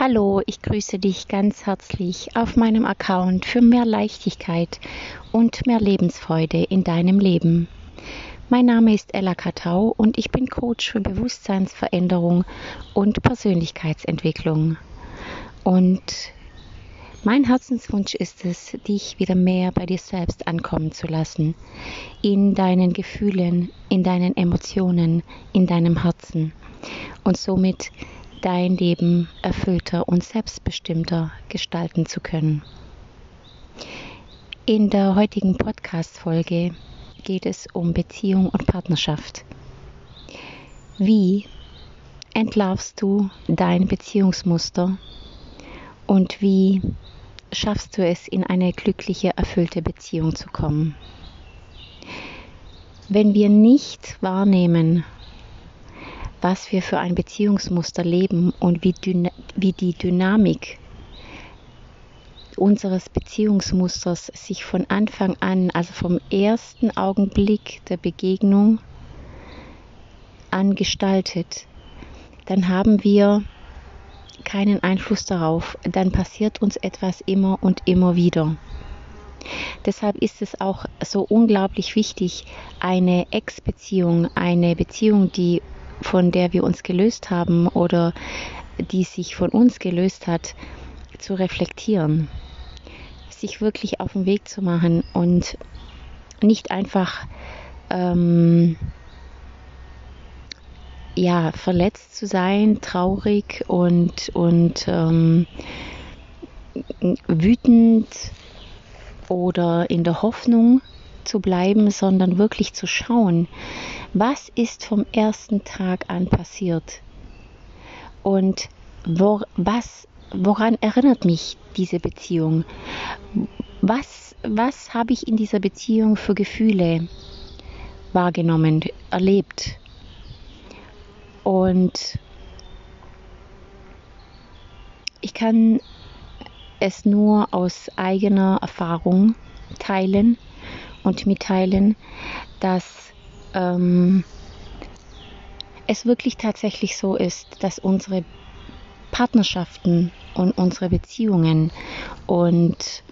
Hallo, ich grüße dich ganz herzlich auf meinem Account für mehr Leichtigkeit und mehr Lebensfreude in deinem Leben. Mein Name ist Ella Katau und ich bin Coach für Bewusstseinsveränderung und Persönlichkeitsentwicklung. Und mein Herzenswunsch ist es, dich wieder mehr bei dir selbst ankommen zu lassen, in deinen Gefühlen, in deinen Emotionen, in deinem Herzen und somit dein Leben erfüllter und selbstbestimmter gestalten zu können. In der heutigen Podcast-Folge geht es um Beziehung und Partnerschaft. Wie entlarvst du dein Beziehungsmuster und wie schaffst du es, in eine glückliche, erfüllte Beziehung zu kommen? Wenn wir nicht wahrnehmen, was wir für ein Beziehungsmuster leben und wie, wie die Dynamik unseres Beziehungsmusters sich von Anfang an, also vom ersten Augenblick der Begegnung an gestaltet, dann haben wir keinen Einfluss darauf. Dann passiert uns etwas immer und immer wieder. Deshalb ist es auch so unglaublich wichtig, eine Ex-Beziehung, eine Beziehung, die von der wir uns gelöst haben oder die sich von uns gelöst hat, zu reflektieren, sich wirklich auf den Weg zu machen und nicht einfach ähm, ja, verletzt zu sein, traurig und, und ähm, wütend oder in der Hoffnung zu bleiben, sondern wirklich zu schauen, was ist vom ersten Tag an passiert und wo, was, woran erinnert mich diese Beziehung? Was, was habe ich in dieser Beziehung für Gefühle wahrgenommen, erlebt? Und ich kann es nur aus eigener Erfahrung teilen und mitteilen, dass ähm, es wirklich tatsächlich so ist, dass unsere Partnerschaften und unsere Beziehungen und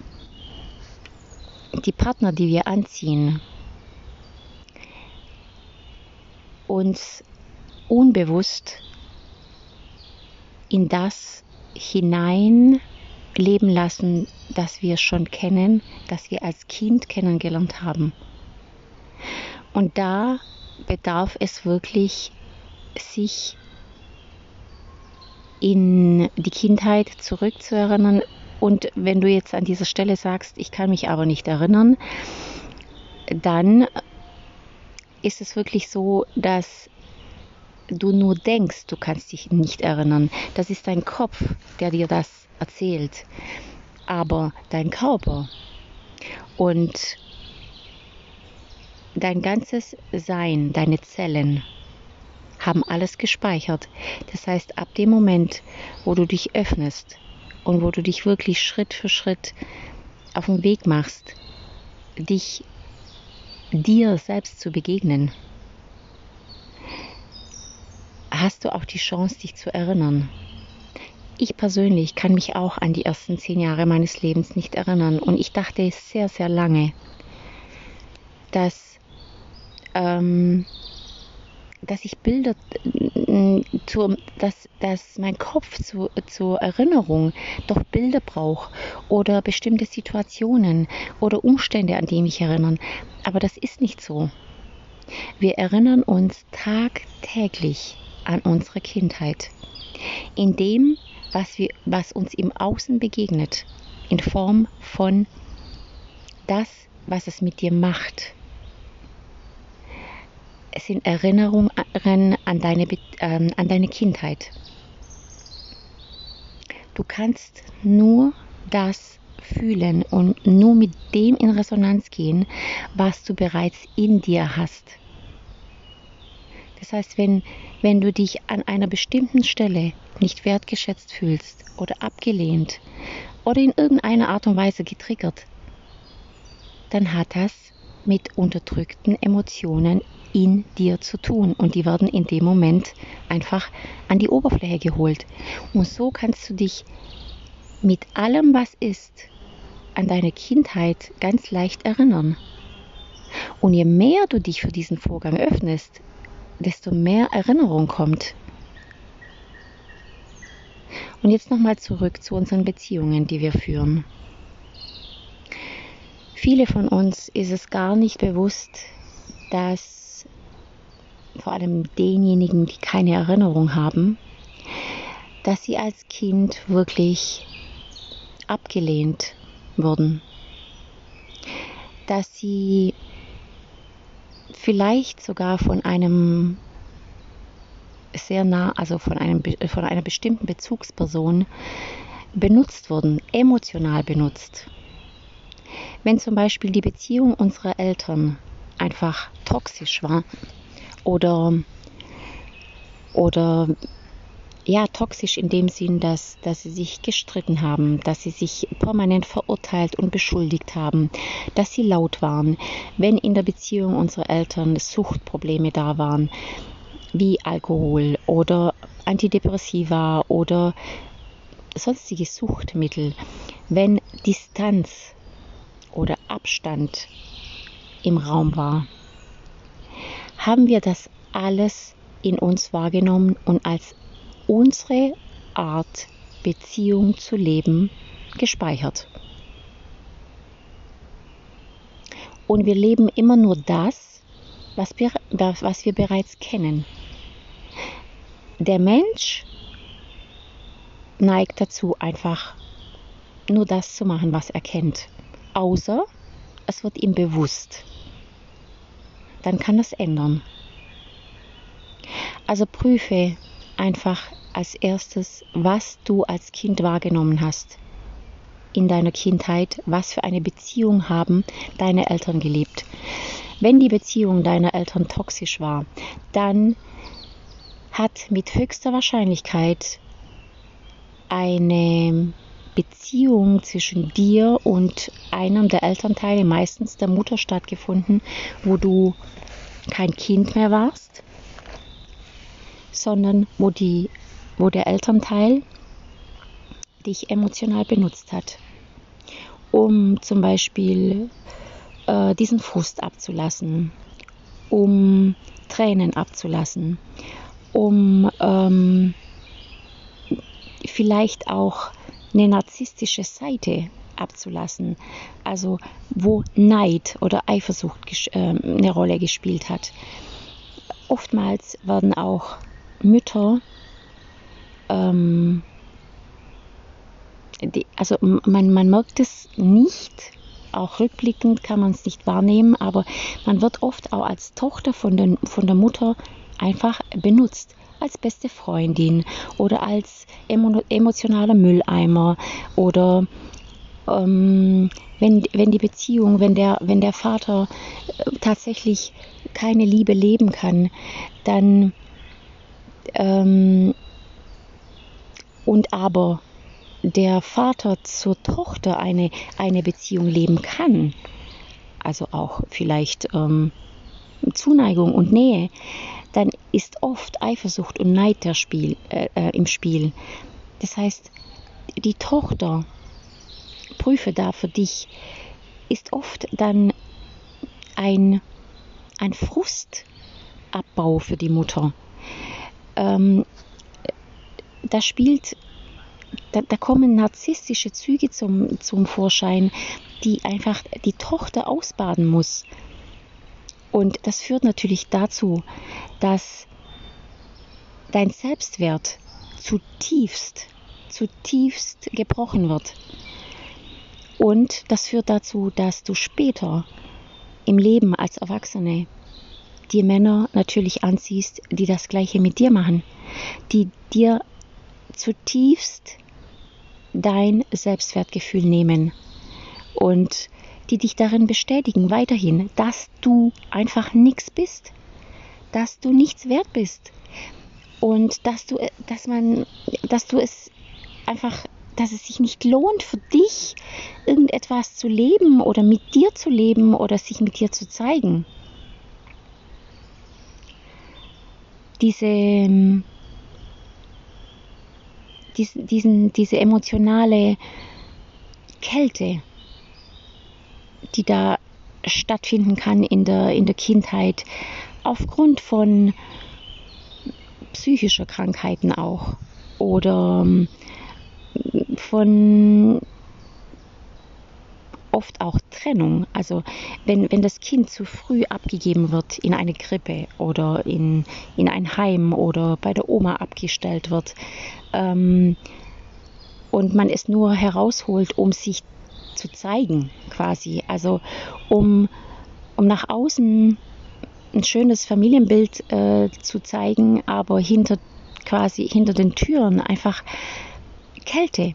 die Partner, die wir anziehen, uns unbewusst in das hinein leben lassen, das wir schon kennen, das wir als Kind kennengelernt haben. Und da bedarf es wirklich, sich in die Kindheit zurückzuerinnern. Und wenn du jetzt an dieser Stelle sagst, ich kann mich aber nicht erinnern, dann ist es wirklich so, dass du nur denkst, du kannst dich nicht erinnern. Das ist dein Kopf, der dir das erzählt. Aber dein Körper und dein ganzes Sein, deine Zellen haben alles gespeichert. Das heißt, ab dem Moment, wo du dich öffnest und wo du dich wirklich Schritt für Schritt auf den Weg machst, dich dir selbst zu begegnen, hast du auch die Chance, dich zu erinnern. Ich persönlich kann mich auch an die ersten zehn Jahre meines Lebens nicht erinnern und ich dachte sehr, sehr lange, dass ähm, dass ich Bilder, äh, zu, dass, dass mein Kopf zu, zur Erinnerung doch Bilder braucht oder bestimmte Situationen oder Umstände, an die mich erinnern. Aber das ist nicht so. Wir erinnern uns tagtäglich an unsere Kindheit. In dem, was, wir, was uns im Außen begegnet, in Form von das, was es mit dir macht, es sind Erinnerungen an deine, ähm, an deine Kindheit. Du kannst nur das fühlen und nur mit dem in Resonanz gehen, was du bereits in dir hast. Das heißt, wenn, wenn du dich an einer bestimmten Stelle nicht wertgeschätzt fühlst oder abgelehnt oder in irgendeiner Art und Weise getriggert, dann hat das mit unterdrückten Emotionen in dir zu tun und die werden in dem Moment einfach an die Oberfläche geholt. Und so kannst du dich mit allem, was ist, an deine Kindheit ganz leicht erinnern. Und je mehr du dich für diesen Vorgang öffnest, desto mehr Erinnerung kommt. Und jetzt nochmal zurück zu unseren Beziehungen, die wir führen. Viele von uns ist es gar nicht bewusst, dass vor allem denjenigen, die keine Erinnerung haben, dass sie als Kind wirklich abgelehnt wurden, dass sie vielleicht sogar von einem sehr nah, also von, einem, von einer bestimmten Bezugsperson benutzt wurden, emotional benutzt. Wenn zum Beispiel die Beziehung unserer Eltern einfach toxisch war oder, oder ja, toxisch in dem Sinn, dass, dass sie sich gestritten haben, dass sie sich permanent verurteilt und beschuldigt haben, dass sie laut waren, wenn in der Beziehung unserer Eltern Suchtprobleme da waren, wie Alkohol oder Antidepressiva oder sonstige Suchtmittel, wenn Distanz oder Abstand im Raum war, haben wir das alles in uns wahrgenommen und als unsere Art, Beziehung zu leben, gespeichert. Und wir leben immer nur das, was wir, was wir bereits kennen. Der Mensch neigt dazu, einfach nur das zu machen, was er kennt. Außer es wird ihm bewusst. Dann kann das ändern. Also prüfe einfach als erstes, was du als Kind wahrgenommen hast in deiner Kindheit, was für eine Beziehung haben deine Eltern gelebt. Wenn die Beziehung deiner Eltern toxisch war, dann hat mit höchster Wahrscheinlichkeit eine Beziehung zwischen dir und einem der Elternteile, meistens der Mutter, stattgefunden, wo du kein Kind mehr warst, sondern wo, die, wo der Elternteil dich emotional benutzt hat, um zum Beispiel äh, diesen Frust abzulassen, um Tränen abzulassen, um ähm, vielleicht auch eine narzisstische Seite abzulassen, also wo Neid oder Eifersucht äh, eine Rolle gespielt hat. Oftmals werden auch Mütter, ähm, die, also man, man merkt es nicht, auch rückblickend kann man es nicht wahrnehmen, aber man wird oft auch als Tochter von, den, von der Mutter einfach benutzt als beste Freundin oder als emo emotionaler Mülleimer oder ähm, wenn, wenn die Beziehung, wenn der, wenn der Vater äh, tatsächlich keine Liebe leben kann, dann ähm, und aber der Vater zur Tochter eine, eine Beziehung leben kann, also auch vielleicht ähm, Zuneigung und Nähe, dann ist oft Eifersucht und Neid der Spiel, äh, äh, im Spiel. Das heißt, die Tochter, prüfe da für dich, ist oft dann ein, ein Frustabbau für die Mutter ähm, da spielt, da, da, kommen narzisstische Züge zum, zum Vorschein, die einfach die Tochter ausbaden muss. Und das führt natürlich dazu, dass dein Selbstwert zutiefst, zutiefst gebrochen wird. Und das führt dazu, dass du später im Leben als Erwachsene dir Männer natürlich anziehst, die das gleiche mit dir machen, die dir zutiefst dein Selbstwertgefühl nehmen und die dich darin bestätigen weiterhin, dass du einfach nichts bist, dass du nichts wert bist und dass du, dass man, dass du es einfach, dass es sich nicht lohnt für dich irgendetwas zu leben oder mit dir zu leben oder sich mit dir zu zeigen. Diese, ähm, diesen, diese emotionale Kälte, die da stattfinden kann in der, in der Kindheit, aufgrund von psychischer Krankheiten auch oder ähm, von oft auch Trennung. Also wenn, wenn das Kind zu früh abgegeben wird in eine Krippe oder in, in ein Heim oder bei der Oma abgestellt wird ähm, und man es nur herausholt, um sich zu zeigen quasi. Also um, um nach außen ein schönes Familienbild äh, zu zeigen, aber hinter quasi hinter den Türen einfach Kälte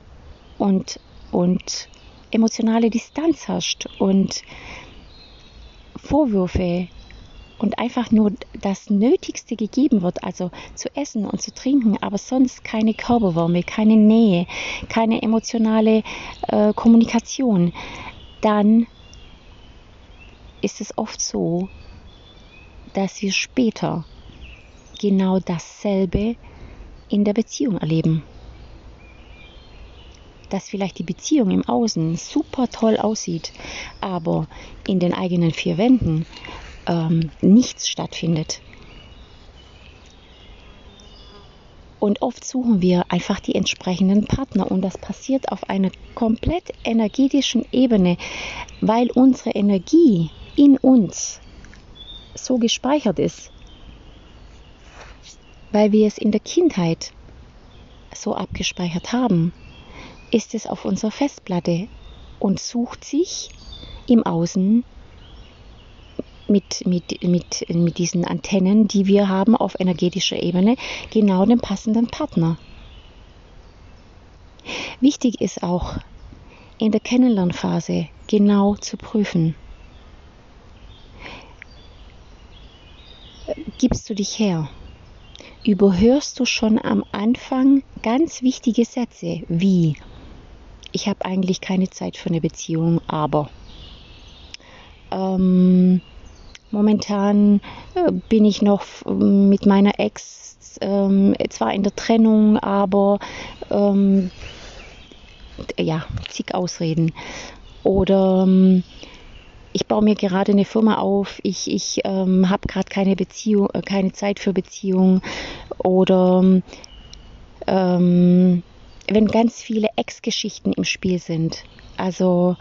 und, und emotionale Distanz herrscht und Vorwürfe und einfach nur das Nötigste gegeben wird, also zu essen und zu trinken, aber sonst keine Körperwärme, keine Nähe, keine emotionale äh, Kommunikation, dann ist es oft so, dass wir später genau dasselbe in der Beziehung erleben. Dass vielleicht die Beziehung im Außen super toll aussieht, aber in den eigenen vier Wänden ähm, nichts stattfindet. Und oft suchen wir einfach die entsprechenden Partner und das passiert auf einer komplett energetischen Ebene, weil unsere Energie in uns so gespeichert ist, weil wir es in der Kindheit so abgespeichert haben, ist es auf unserer Festplatte und sucht sich im Außen mit, mit, mit, mit diesen Antennen, die wir haben auf energetischer Ebene, genau den passenden Partner. Wichtig ist auch in der Kennenlernphase genau zu prüfen, gibst du dich her? Überhörst du schon am Anfang ganz wichtige Sätze wie ich habe eigentlich keine Zeit für eine Beziehung, aber ähm, momentan äh, bin ich noch mit meiner Ex ähm, zwar in der Trennung, aber ähm, ja, zig Ausreden. Oder ähm, ich baue mir gerade eine Firma auf, ich, ich ähm, habe gerade keine Beziehung, äh, keine Zeit für Beziehung oder ähm, wenn ganz viele Ex-Geschichten im Spiel sind. Also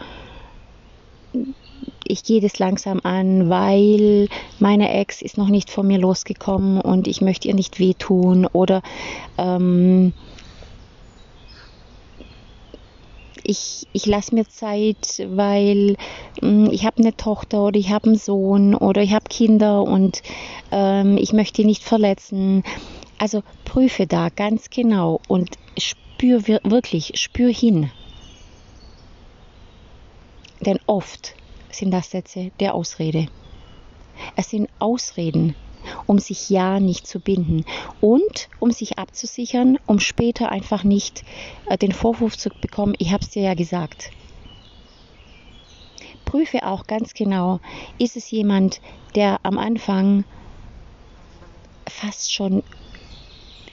ich gehe das langsam an, weil meine Ex ist noch nicht von mir losgekommen und ich möchte ihr nicht wehtun oder ähm, ich, ich lasse mir Zeit, weil mh, hm, ich habe eine Tochter oder ich habe einen Sohn oder ich habe Kinder und ähm, ich möchte nicht verletzen. Also prüfe da ganz genau und spür wirklich, spür hin. Denn oft sind das Sätze der Ausrede. Es sind Ausreden, um sich ja nicht zu binden und um sich abzusichern, um später einfach nicht äh, den Vorwurf zu bekommen, ich habe es dir ja gesagt. Prüfe auch ganz genau, ist es jemand, der am Anfang fast schon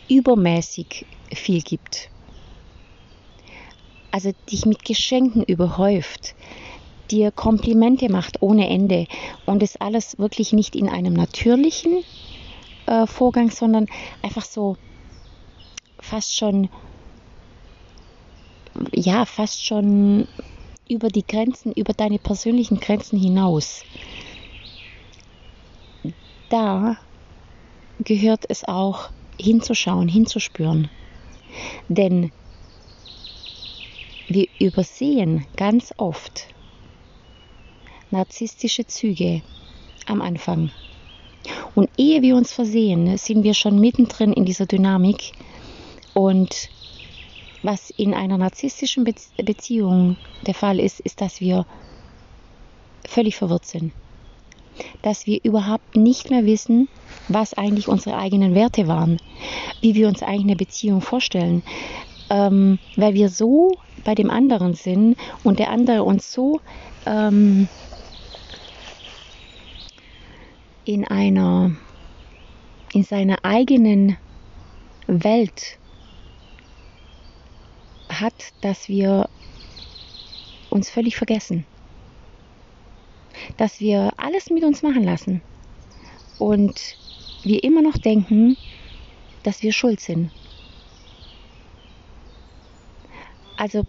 übermäßig viel gibt. Also dich mit Geschenken überhäuft, dir Komplimente macht ohne Ende und es alles wirklich nicht in einem natürlichen äh, Vorgang, sondern einfach so fast schon, ja, fast schon über die Grenzen, über deine persönlichen Grenzen hinaus. Da gehört es auch hinzuschauen, hinzuspüren. Denn wir übersehen ganz oft, narzisstische Züge am Anfang. Und ehe wir uns versehen, sind wir schon mittendrin in dieser Dynamik. Und was in einer narzisstischen Beziehung der Fall ist, ist, dass wir völlig verwirrt sind. Dass wir überhaupt nicht mehr wissen, was eigentlich unsere eigenen Werte waren, wie wir uns eigentlich eine Beziehung vorstellen, ähm, weil wir so bei dem anderen sind und der andere uns so ähm, in einer in seiner eigenen Welt hat, dass wir uns völlig vergessen. Dass wir alles mit uns machen lassen. Und wir immer noch denken, dass wir schuld sind. Also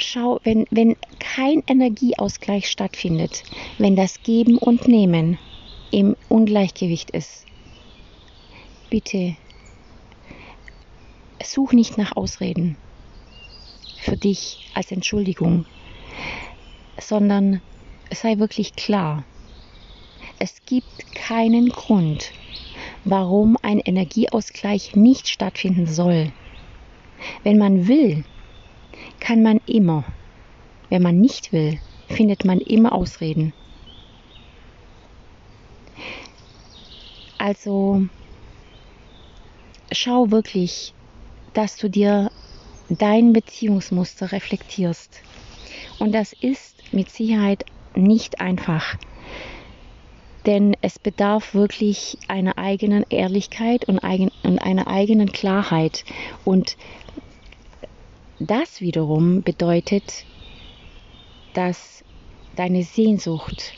schau, wenn, wenn kein Energieausgleich stattfindet, wenn das Geben und Nehmen im Ungleichgewicht ist, bitte such nicht nach Ausreden für dich als Entschuldigung, sondern sei wirklich klar. Es gibt keinen Grund, warum ein Energieausgleich nicht stattfinden soll. Wenn man will, kann man immer. Wenn man nicht will, findet man immer Ausreden. Also schau wirklich, dass du dir dein Beziehungsmuster reflektierst. Und das ist mit Sicherheit nicht einfach. Denn es bedarf wirklich einer eigenen Ehrlichkeit und, eigen, und einer eigenen Klarheit. Und das wiederum bedeutet, dass deine Sehnsucht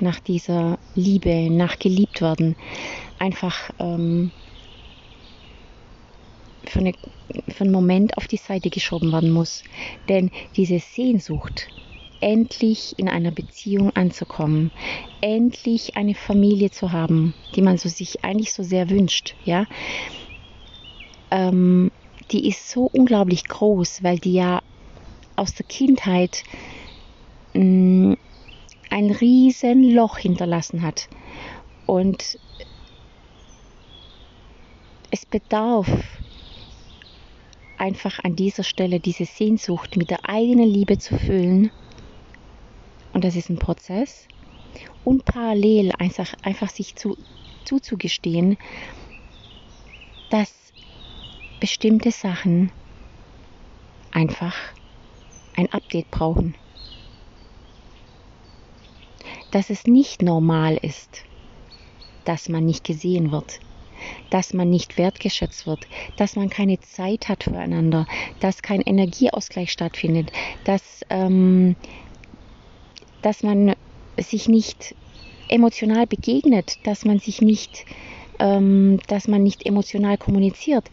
nach dieser Liebe, nach geliebt werden, einfach ähm, für, eine, für einen Moment auf die Seite geschoben werden muss. Denn diese Sehnsucht, endlich in einer Beziehung anzukommen, endlich eine Familie zu haben, die man so sich eigentlich so sehr wünscht, ja, ähm, die ist so unglaublich groß, weil die ja aus der Kindheit mh, mm, ein riesen Loch hinterlassen hat. Und es bedarf einfach an dieser Stelle diese Sehnsucht mit der eigenen Liebe zu füllen. Und das ist ein Prozess. Und parallel einfach, einfach sich zu, zuzugestehen, dass bestimmte Sachen einfach ein Update brauchen. Dass es nicht normal ist, dass man nicht gesehen wird, dass man nicht wertgeschätzt wird, dass man keine Zeit hat füreinander, dass kein Energieausgleich stattfindet, dass, ähm, dass man sich nicht emotional begegnet, dass man sich nicht, ähm, dass man nicht emotional kommuniziert.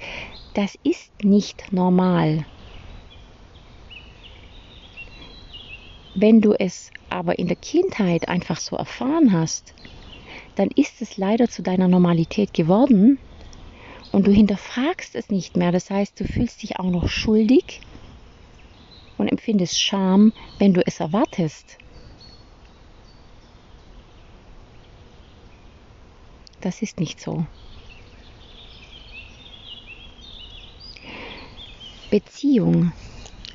Das ist nicht normal. Wenn du es aber in der Kindheit einfach so erfahren hast, dann ist es leider zu deiner Normalität geworden und du hinterfragst es nicht mehr. Das heißt, du fühlst dich auch noch schuldig und empfindest Scham, wenn du es erwartest. Das ist nicht so. Beziehung,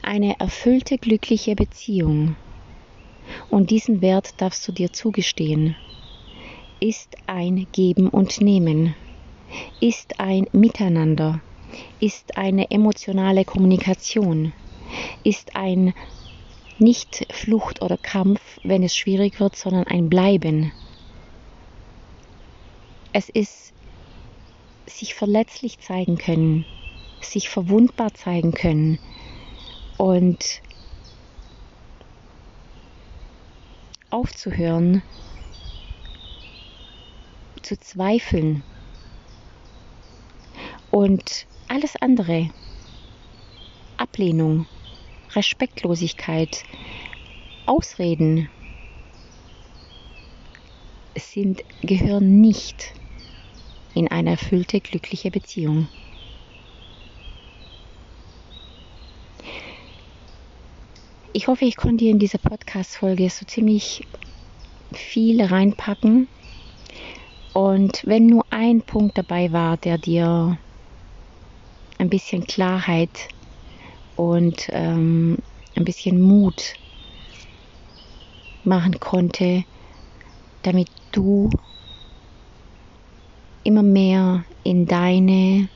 eine erfüllte, glückliche Beziehung. Und diesen Wert darfst du dir zugestehen. Ist ein Geben und Nehmen, ist ein Miteinander, ist eine emotionale Kommunikation, ist ein nicht Flucht oder Kampf, wenn es schwierig wird, sondern ein Bleiben. Es ist sich verletzlich zeigen können, sich verwundbar zeigen können und aufzuhören, zu zweifeln und alles andere, Ablehnung, Respektlosigkeit, Ausreden, sind, gehören nicht in eine erfüllte, glückliche Beziehung. Ich hoffe, ich konnte dir in dieser Podcast-Folge so ziemlich viel reinpacken, und wenn nur ein Punkt dabei war, der dir ein bisschen Klarheit und ähm, ein bisschen Mut machen konnte, damit du immer mehr in deine,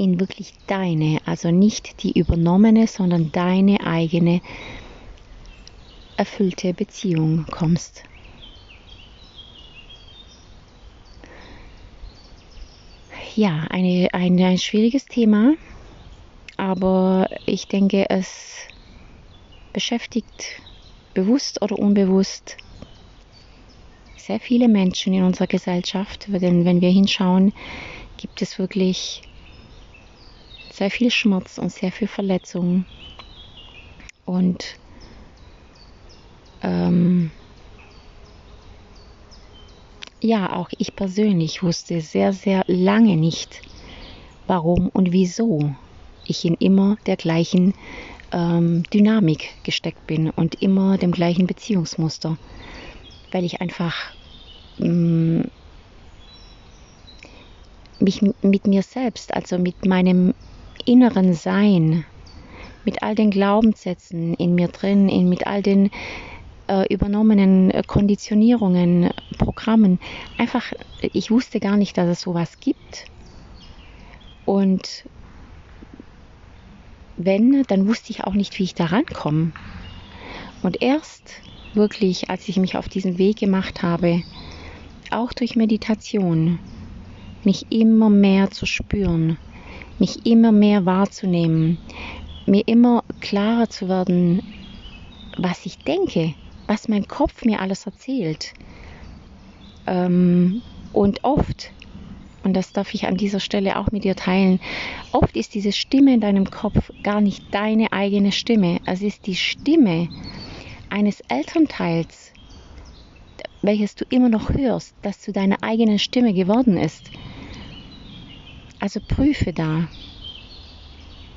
in wirklich deine, also nicht die übernommene, sondern deine eigene erfüllte Beziehung kommst. Ja, eine, ein, ein schwieriges Thema, aber ich denke, es beschäftigt bewusst oder unbewusst sehr viele Menschen in unserer Gesellschaft, denn wenn wir hinschauen, gibt es wirklich sehr viel Schmerz und sehr viel Verletzung. Und ähm, ja, auch ich persönlich wusste sehr, sehr lange nicht, warum und wieso ich in immer der gleichen ähm, Dynamik gesteckt bin und immer dem gleichen Beziehungsmuster, weil ich einfach ähm, mich mit mir selbst, also mit meinem inneren Sein, mit all den Glaubenssätzen in mir drin, in, mit all den äh, übernommenen äh, Konditionierungen, Programmen, einfach, ich wusste gar nicht, dass es sowas gibt. Und wenn, dann wusste ich auch nicht, wie ich da rankomme. Und erst wirklich, als ich mich auf diesen Weg gemacht habe, auch durch Meditation, mich immer mehr zu spüren, mich immer mehr wahrzunehmen, mir immer klarer zu werden, was ich denke, was mein Kopf mir alles erzählt. Ähm, und oft und das darf ich an dieser Stelle auch mit dir teilen, oft ist diese Stimme in deinem Kopf gar nicht deine eigene Stimme. Es ist die Stimme eines Elternteils, welches du immer noch hörst, das zu deiner eigenen Stimme geworden ist. Also prüfe da.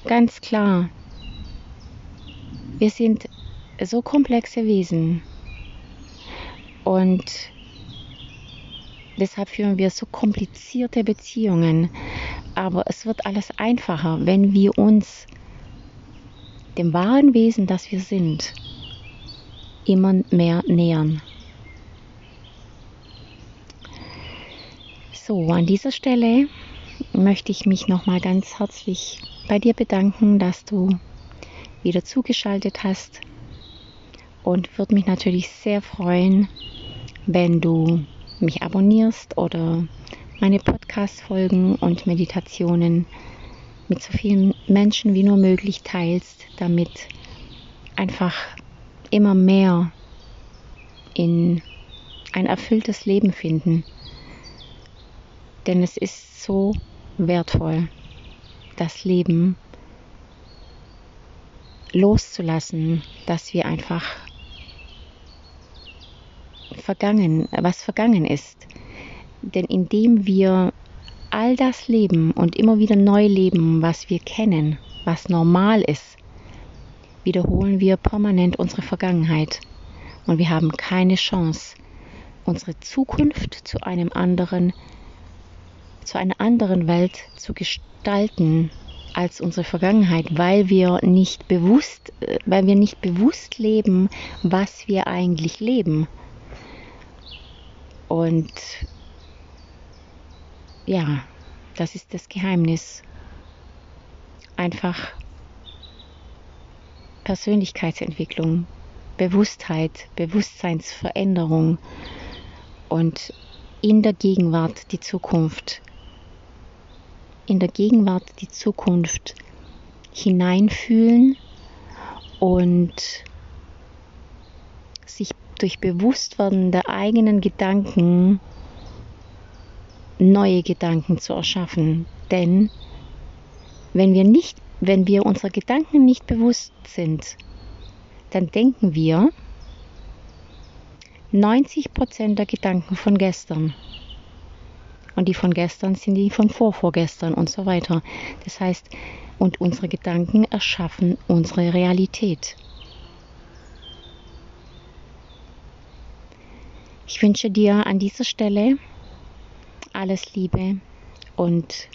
Ganz klar. Wir sind so komplexe Wesen. Und Deshalb führen wir so komplizierte Beziehungen. Aber es wird alles einfacher, wenn wir uns dem wahren Wesen, das wir sind, immer mehr nähern. So, an dieser Stelle möchte ich mich nochmal ganz herzlich bei dir bedanken, dass du wieder zugeschaltet hast und würde mich natürlich sehr freuen, wenn du mich abonnierst oder meine Podcast-Folgen und Meditationen mit so vielen Menschen wie nur möglich teilst, damit einfach immer mehr in ein erfülltes Leben finden. Denn es ist so wertvoll, das Leben loszulassen, dass wir einfach vergangen, was vergangen ist. Denn indem wir all das leben und immer wieder neu leben, was wir kennen, was normal ist, wiederholen wir permanent unsere Vergangenheit. Und wir haben keine Chance, unsere Zukunft zu einem anderen, zu einer anderen Welt zu gestalten als unsere Vergangenheit, weil wir nicht bewusst, äh, weil wir nicht bewusst leben, was wir eigentlich leben. Und ja, das ist das Geheimnis. Einfach Persönlichkeitsentwicklung, Bewusstheit, Bewusstseinsveränderung und in der Gegenwart die Zukunft. In der Gegenwart die Zukunft hineinfühlen und sich durch Bewusstwerden der eigenen Gedanken neue Gedanken zu erschaffen. Denn wenn wir nicht, wenn wir unserer Gedanken nicht bewusst sind, dann denken wir 90% der Gedanken von gestern. Und die von gestern sind die von vorvorgestern und so weiter. Das heißt, und unsere Gedanken erschaffen unsere Realität. Ich wünsche dir an dieser Stelle alles Liebe und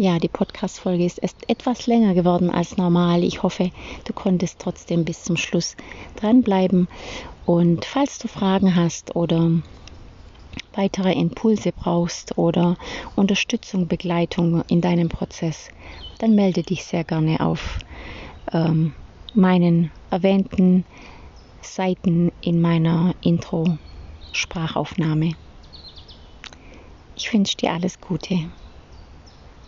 ja, die Podcast-Folge ist etwas länger geworden als normal. Ich hoffe, du konntest trotzdem bis zum Schluss dranbleiben. Und falls du Fragen hast oder weitere Impulse brauchst oder Unterstützung, Begleitung in deinem Prozess, dann melde dich sehr gerne auf ähm, meinen erwähnten Seiten in meiner Intro. Sprachaufnahme. Ich wünsche dir alles Gute.